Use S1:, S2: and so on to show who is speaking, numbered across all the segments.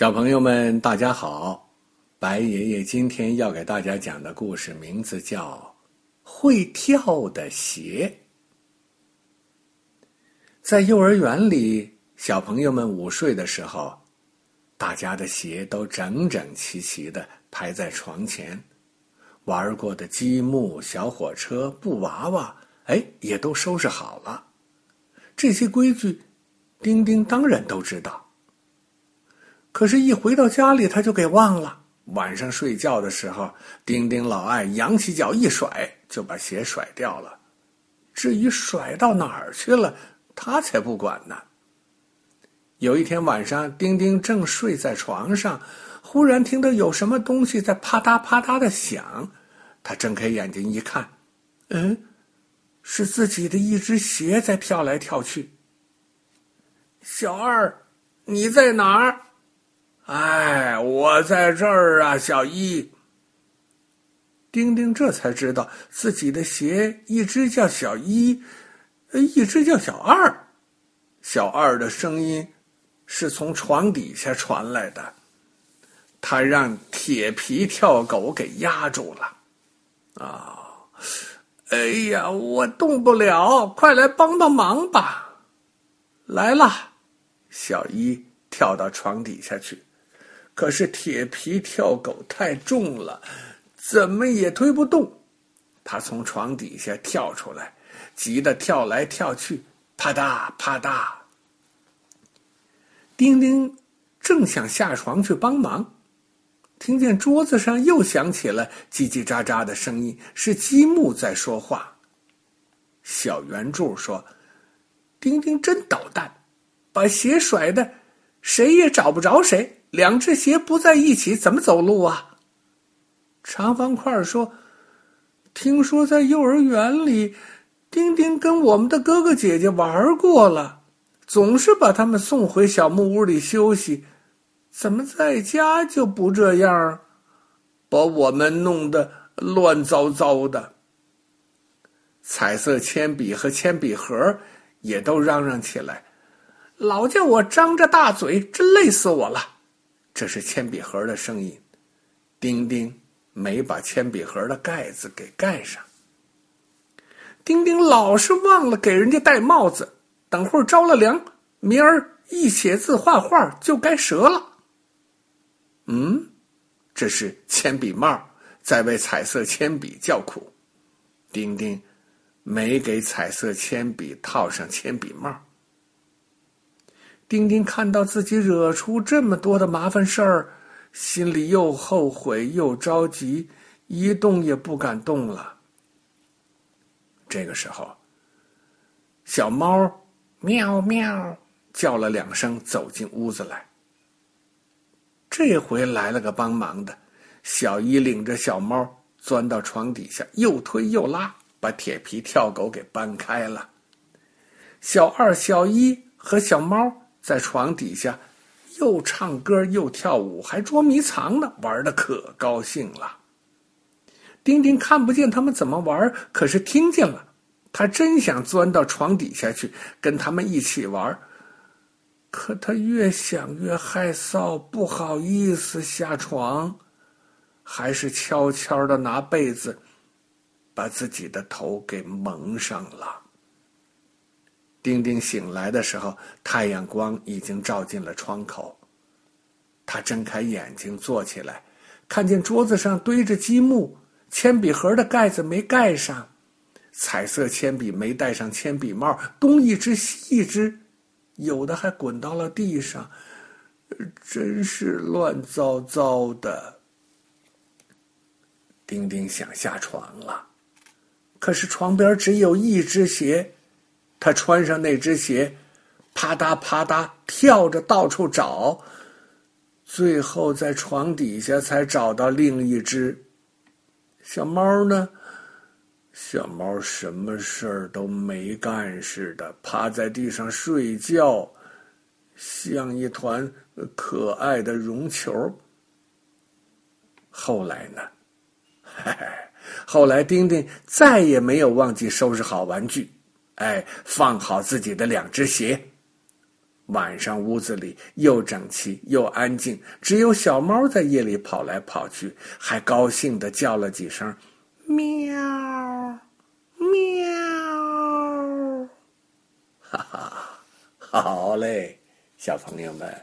S1: 小朋友们，大家好！白爷爷今天要给大家讲的故事名字叫《会跳的鞋》。在幼儿园里，小朋友们午睡的时候，大家的鞋都整整齐齐的排在床前，玩过的积木、小火车、布娃娃，哎，也都收拾好了。这些规矩，丁丁当然都知道。可是，一回到家里，他就给忘了。晚上睡觉的时候，丁丁老爱扬起脚一甩，就把鞋甩掉了。至于甩到哪儿去了，他才不管呢。有一天晚上，丁丁正睡在床上，忽然听到有什么东西在啪嗒啪嗒的响。他睁开眼睛一看，嗯，是自己的一只鞋在跳来跳去。小二，你在哪儿？哎，我在这儿啊，小一。丁丁这才知道自己的鞋一只叫小一，一只叫小二。小二的声音是从床底下传来的，他让铁皮跳狗给压住了。啊，哎呀，我动不了，快来帮帮忙吧！来了，小一跳到床底下去。可是铁皮跳狗太重了，怎么也推不动。他从床底下跳出来，急得跳来跳去，啪嗒啪嗒。丁丁正想下床去帮忙，听见桌子上又响起了叽叽喳喳的声音，是积木在说话。小圆柱说：“丁丁真捣蛋，把鞋甩的，谁也找不着谁。”两只鞋不在一起，怎么走路啊？长方块说：“听说在幼儿园里，丁丁跟我们的哥哥姐姐玩过了，总是把他们送回小木屋里休息。怎么在家就不这样，把我们弄得乱糟糟的？”彩色铅笔和铅笔盒也都嚷嚷起来：“老叫我张着大嘴，真累死我了。”这是铅笔盒的声音，丁丁没把铅笔盒的盖子给盖上。丁丁老是忘了给人家戴帽子，等会儿着了凉，明儿一写字画画就该折了。嗯，这是铅笔帽在为彩色铅笔叫苦。丁丁没给彩色铅笔套上铅笔帽。丁丁看到自己惹出这么多的麻烦事儿，心里又后悔又着急，一动也不敢动了。这个时候，小猫喵喵叫了两声，走进屋子来。这回来了个帮忙的，小一领着小猫钻到床底下，又推又拉，把铁皮跳狗给搬开了。小二、小一和小猫。在床底下，又唱歌又跳舞，还捉迷藏呢，玩的可高兴了。丁丁看不见他们怎么玩，可是听见了。他真想钻到床底下去跟他们一起玩，可他越想越害臊，不好意思下床，还是悄悄的拿被子把自己的头给蒙上了。丁丁醒来的时候，太阳光已经照进了窗口。他睁开眼睛，坐起来，看见桌子上堆着积木，铅笔盒的盖子没盖上，彩色铅笔没戴上铅笔帽，东一只西一只，有的还滚到了地上，真是乱糟糟的。丁丁想下床了，可是床边只有一只鞋。他穿上那只鞋，啪嗒啪嗒跳着到处找，最后在床底下才找到另一只。小猫呢？小猫什么事儿都没干似的，趴在地上睡觉，像一团可爱的绒球。后来呢？嘿嘿，后来丁丁再也没有忘记收拾好玩具。哎，放好自己的两只鞋，晚上屋子里又整齐又安静，只有小猫在夜里跑来跑去，还高兴地叫了几声“喵，喵”。哈哈，好嘞，小朋友们，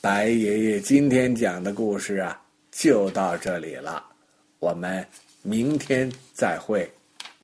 S1: 白爷爷今天讲的故事啊，就到这里了，我们明天再会。